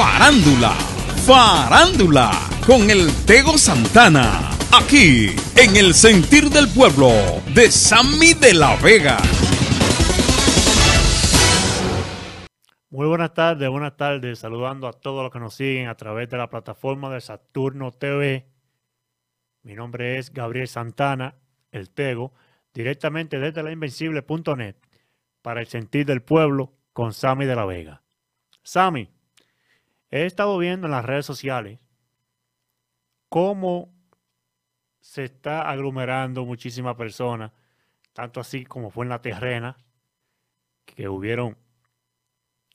Farándula, farándula, con el Tego Santana, aquí en el sentir del pueblo de Sammy de la Vega. Muy buenas tardes, buenas tardes, saludando a todos los que nos siguen a través de la plataforma de Saturno TV. Mi nombre es Gabriel Santana, el Tego, directamente desde la invencible.net para el sentir del pueblo con Sammy de la Vega. Sammy, he estado viendo en las redes sociales cómo se está aglomerando muchísimas personas, tanto así como fue en la terrena, que hubieron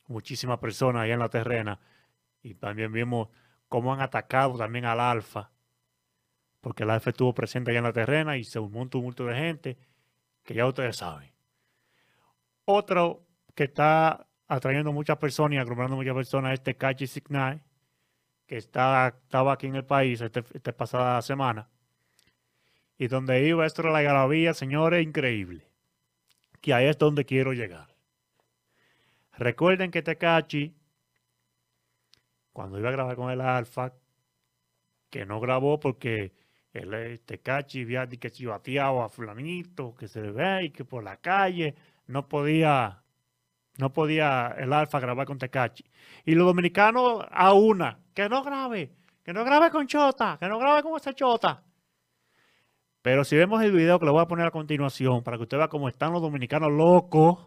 muchísimas personas allá en la terrena, y también vimos cómo han atacado también al Alfa, porque el Alfa estuvo presente allá en la terrena y se unió un tumulto de gente, que ya ustedes saben. Otro que está atrayendo muchas personas y aglomerando muchas personas es Tekachi Signal, que está, estaba aquí en el país esta este pasada semana. Y donde iba esto era la garabía, señores, increíble. Que ahí es donde quiero llegar. Recuerden que Tekachi, cuando iba a grabar con el Alfa, que no grabó porque el Tekachi había que chivateado a fulanito, que se ve y que por la calle no podía no podía el Alfa grabar con Tecachi. Y los dominicanos a una, que no grabe, que no grabe con Chota, que no grabe con esa Chota. Pero si vemos el video que le voy a poner a continuación, para que usted vea cómo están los dominicanos locos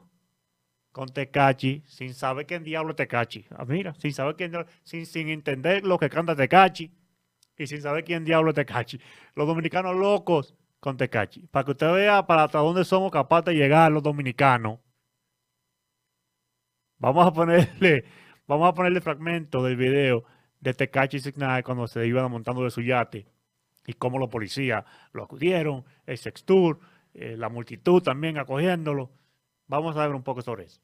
con Tecachi, sin saber quién diablo es Tecachi. Ah, mira, sin saber quién, sin, sin entender lo que canta Tecachi y sin saber quién diablo es Tecachi. Los dominicanos locos con Tecachi. Para que usted vea para hasta dónde somos capaces de llegar los dominicanos Vamos a ponerle, vamos a ponerle fragmento del video de Tecachi Signal cuando se iba montando de su yate y cómo los policías lo acudieron, el sextur, eh, la multitud también acogiéndolo. Vamos a ver un poco sobre eso.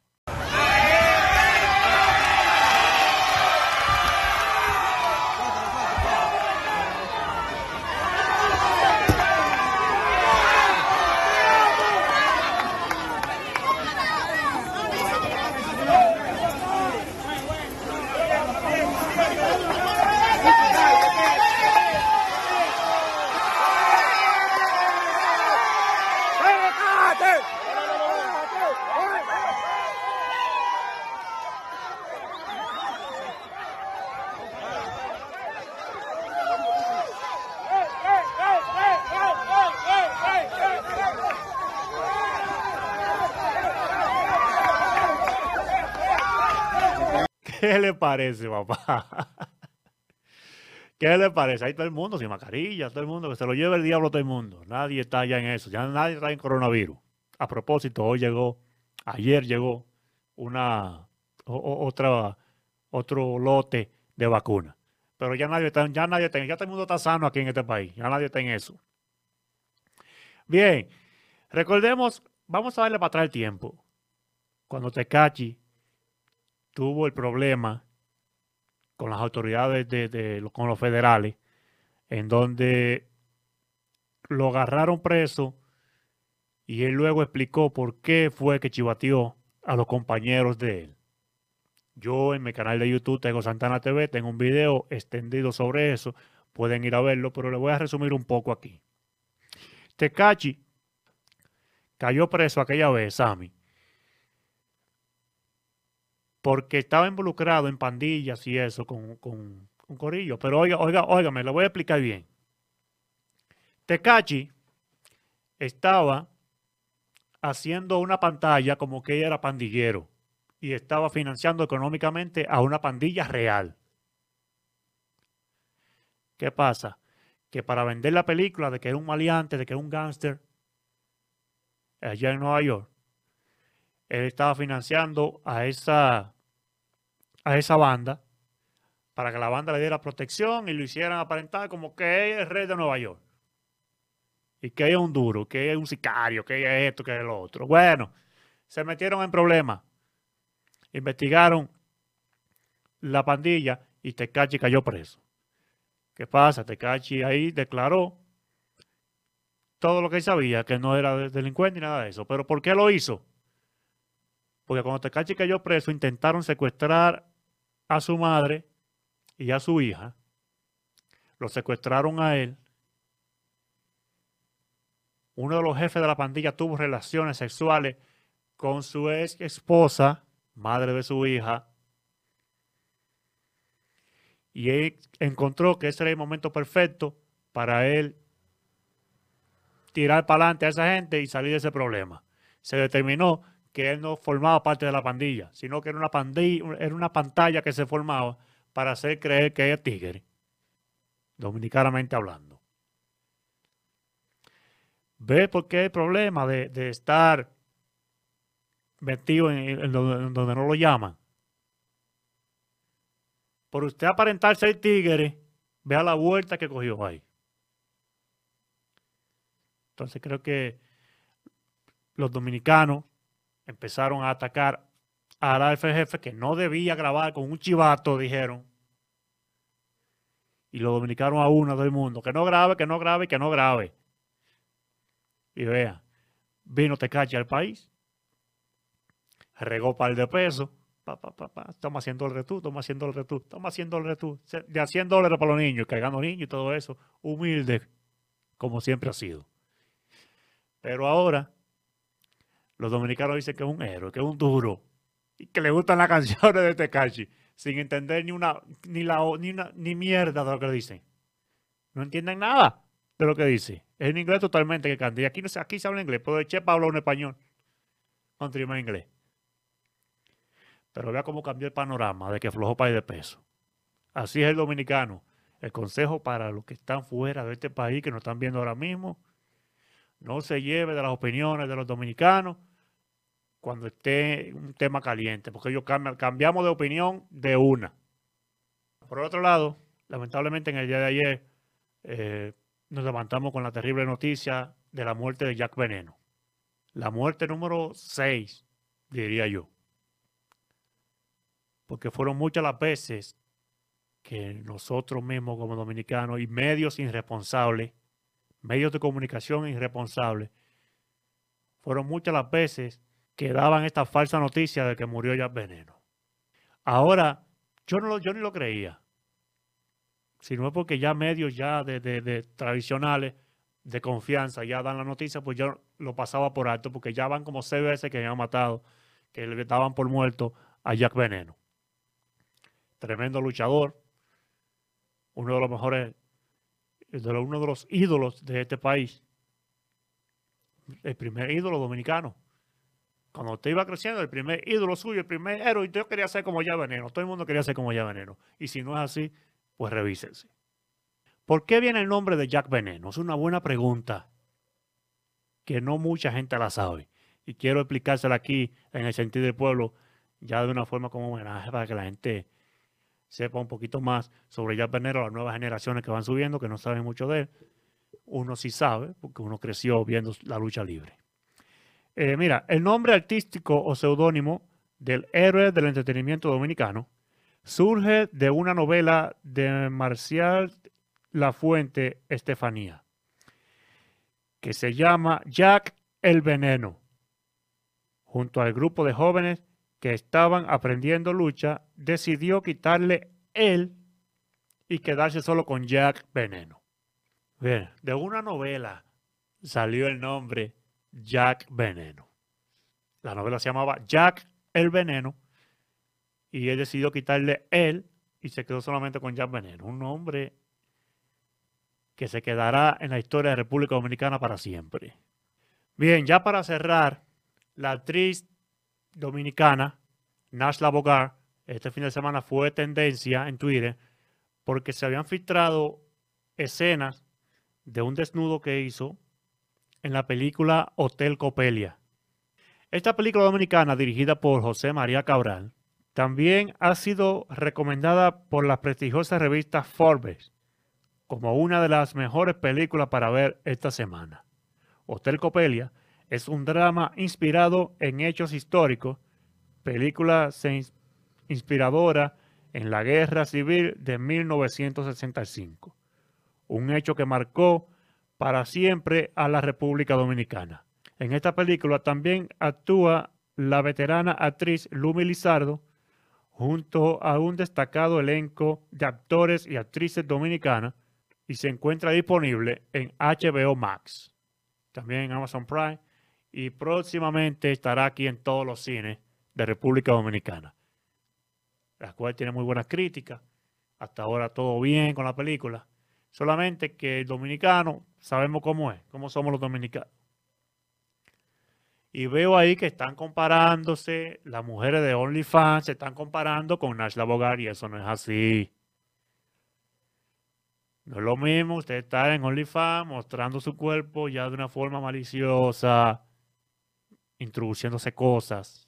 ¿Qué le parece, papá? ¿Qué le parece? Ahí todo el mundo sin mascarilla, todo el mundo, que se lo lleve el diablo todo el mundo. Nadie está ya en eso, ya nadie está en coronavirus. A propósito, hoy llegó, ayer llegó una otra otro lote de vacuna. Pero ya nadie está, ya nadie está, ya todo el mundo está sano aquí en este país, ya nadie está en eso. Bien, recordemos, vamos a darle para atrás el tiempo. Cuando Tecachi tuvo el problema con las autoridades de, con los federales, en donde lo agarraron preso y él luego explicó por qué fue que chivateó a los compañeros de él. Yo en mi canal de YouTube tengo Santana TV, tengo un video extendido sobre eso, pueden ir a verlo, pero le voy a resumir un poco aquí. Tecachi cayó preso aquella vez, Sammy, porque estaba involucrado en pandillas y eso con, un corillo. Pero oiga, oiga, oiga, me lo voy a explicar bien. Tecachi estaba haciendo una pantalla como que ella era pandillero y estaba financiando económicamente a una pandilla real. ¿Qué pasa? Que para vender la película de que era un maleante, de que era un gángster, allá en Nueva York, él estaba financiando a esa a esa banda para que la banda le diera protección y lo hicieran aparentar como que es el rey de Nueva York. Y que es un duro, que es un sicario, que es esto, que es lo otro. Bueno, se metieron en problemas. Investigaron la pandilla y Tecachi cayó preso. ¿Qué pasa? Tecachi ahí declaró todo lo que él sabía, que no era delincuente ni nada de eso. ¿Pero por qué lo hizo? Porque cuando Tecachi cayó preso, intentaron secuestrar a su madre y a su hija, lo secuestraron a él. Uno de los jefes de la pandilla tuvo relaciones sexuales con su ex esposa, madre de su hija, y él encontró que ese era el momento perfecto para él tirar para adelante a esa gente y salir de ese problema. Se determinó que él no formaba parte de la pandilla, sino que era una, pandilla, era una pantalla que se formaba para hacer creer que es tigre, dominicanamente hablando. ¿Ve por qué el problema de, estar metido en, donde, no lo llaman? Por usted aparentar ser tigre, vea la vuelta que cogió ahí. Entonces creo que los dominicanos empezaron a atacar a la FGF que no debía grabar con un chivato, dijeron. Y lo dominicaron a uno del mundo. Que no grabe, que no grabe, que no grabe. Y vea, vino Tecachi al país, regó par de pesos, estamos haciendo el retú, estamos haciendo el retú, estamos haciendo el retú, de a 100 dólares para los niños, cargando niños y todo eso, humilde, como siempre ha sido. Pero ahora, los dominicanos dicen que es un héroe, que es un duro, y que le gustan las canciones de Tecachi, sin entender ni una, ni la, ni ni mierda de lo que dicen. No entienden nada de lo que dice. Es en inglés totalmente que canta. Y aquí, no sé, aquí se habla inglés, pero el Chepa habla en español. Country en inglés. Pero vea cómo cambió el panorama de que flojo país de peso. Así es el dominicano. El consejo para los que están fuera de este país, que nos están viendo ahora mismo, no se lleve de las opiniones de los dominicanos cuando esté un tema caliente, porque ellos cambiamos de opinión de una. Por otro lado, lamentablemente en el día de ayer eh, nos levantamos con la terrible noticia de la muerte de Jack Veneno. La muerte número 6, diría yo. Porque fueron muchas las veces que nosotros mismos como dominicanos y medios irresponsables, medios de comunicación irresponsables, fueron muchas las veces que daban esta falsa noticia de que murió Jack Veneno. Ahora, yo, no, yo ni lo creía no es porque ya medios ya de, tradicionales de confianza ya dan la noticia, pues yo lo pasaba por alto, porque ya van como seis veces que habían matado, que le daban por muerto a Jack Veneno. Tremendo luchador, uno de los mejores, uno de los ídolos de este país, el primer ídolo dominicano. Cuando usted iba creciendo, el primer ídolo suyo, el primer héroe, yo quería ser como ya Veneno, todo el mundo quería ser como ya Veneno. Y si no es así, pues revísense. ¿Por qué viene el nombre de Jack Veneno? Es una buena pregunta que no mucha gente la sabe. Y quiero explicársela aquí en el sentido del pueblo, ya de una forma como homenaje para que la gente sepa un poquito más sobre Jack Veneno, las nuevas generaciones que van subiendo, que no saben mucho de él. Uno sí sabe, porque uno creció viendo la lucha libre. Eh, mira, el nombre artístico o seudónimo del héroe del entretenimiento dominicano surge de una novela de Marcial Lafuente Estefanía, que se llama Jack el Veneno, junto al grupo de jóvenes que estaban aprendiendo lucha, decidió quitarle él y quedarse solo con Jack Veneno. Bien, de una novela salió el nombre Jack Veneno. La novela se llamaba Jack el Veneno y él decidió quitarle él y se quedó solamente con Jack Veneno, un hombre que se quedará en la historia de República Dominicana para siempre. Bien, ya para cerrar, la actriz dominicana Nashla Bogar este fin de semana fue tendencia en Twitter porque se habían filtrado escenas de un desnudo que hizo en la película Hotel Copelia. Esta película dominicana dirigida por José María Cabral también ha sido recomendada por la prestigiosa revista Forbes como una de las mejores películas para ver esta semana. Hotel Copelia es un drama inspirado en hechos históricos, película inspiradora en la Guerra Civil de 1965, un hecho que marcó para siempre a la República Dominicana. En esta película también actúa la veterana actriz Lumi Lizardo, junto a un destacado elenco de actores y actrices dominicanas y se encuentra disponible en HBO Max, también en Amazon Prime y próximamente estará aquí en todos los cines de República Dominicana, la cual tiene muy buenas críticas. Hasta ahora todo bien con la película. Solamente que el dominicano sabemos cómo es, cómo somos los dominicanos. Y veo ahí que están comparándose, las mujeres de OnlyFans se están comparando con Nash Bogar y eso no es así. No es lo mismo usted estar en OnlyFans mostrando su cuerpo ya de una forma maliciosa, introduciéndose cosas.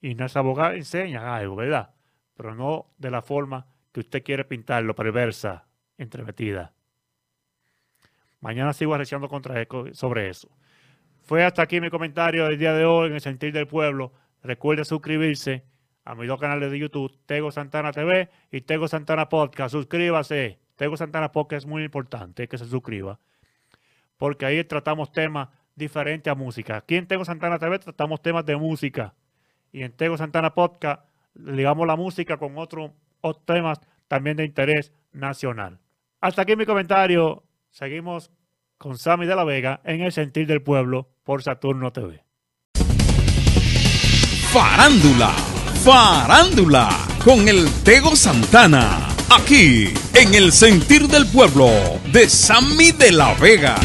Y Nash Bogar enseña algo, ¿verdad? Pero no de la forma que usted quiere pintarlo, perversa, entremetida. Mañana sigo arreciando contra sobre eso. Fue hasta aquí mi comentario del día de hoy en el Sentir del Pueblo. Recuerde suscribirse a mis dos canales de YouTube, Tego Santana TV y Tego Santana Podcast. Suscríbase. Tego Santana Podcast es muy importante que se suscriba. Porque ahí tratamos temas diferentes a música. Aquí en Tego Santana TV tratamos temas de música. Y en Tego Santana Podcast ligamos la música con otros temas también de interés nacional. Hasta aquí mi comentario. Seguimos con Sammy de la Vega en El Sentir del Pueblo por Saturno TV. Farándula, farándula, con el Tego Santana, aquí en El Sentir del Pueblo de Sammy de la Vega.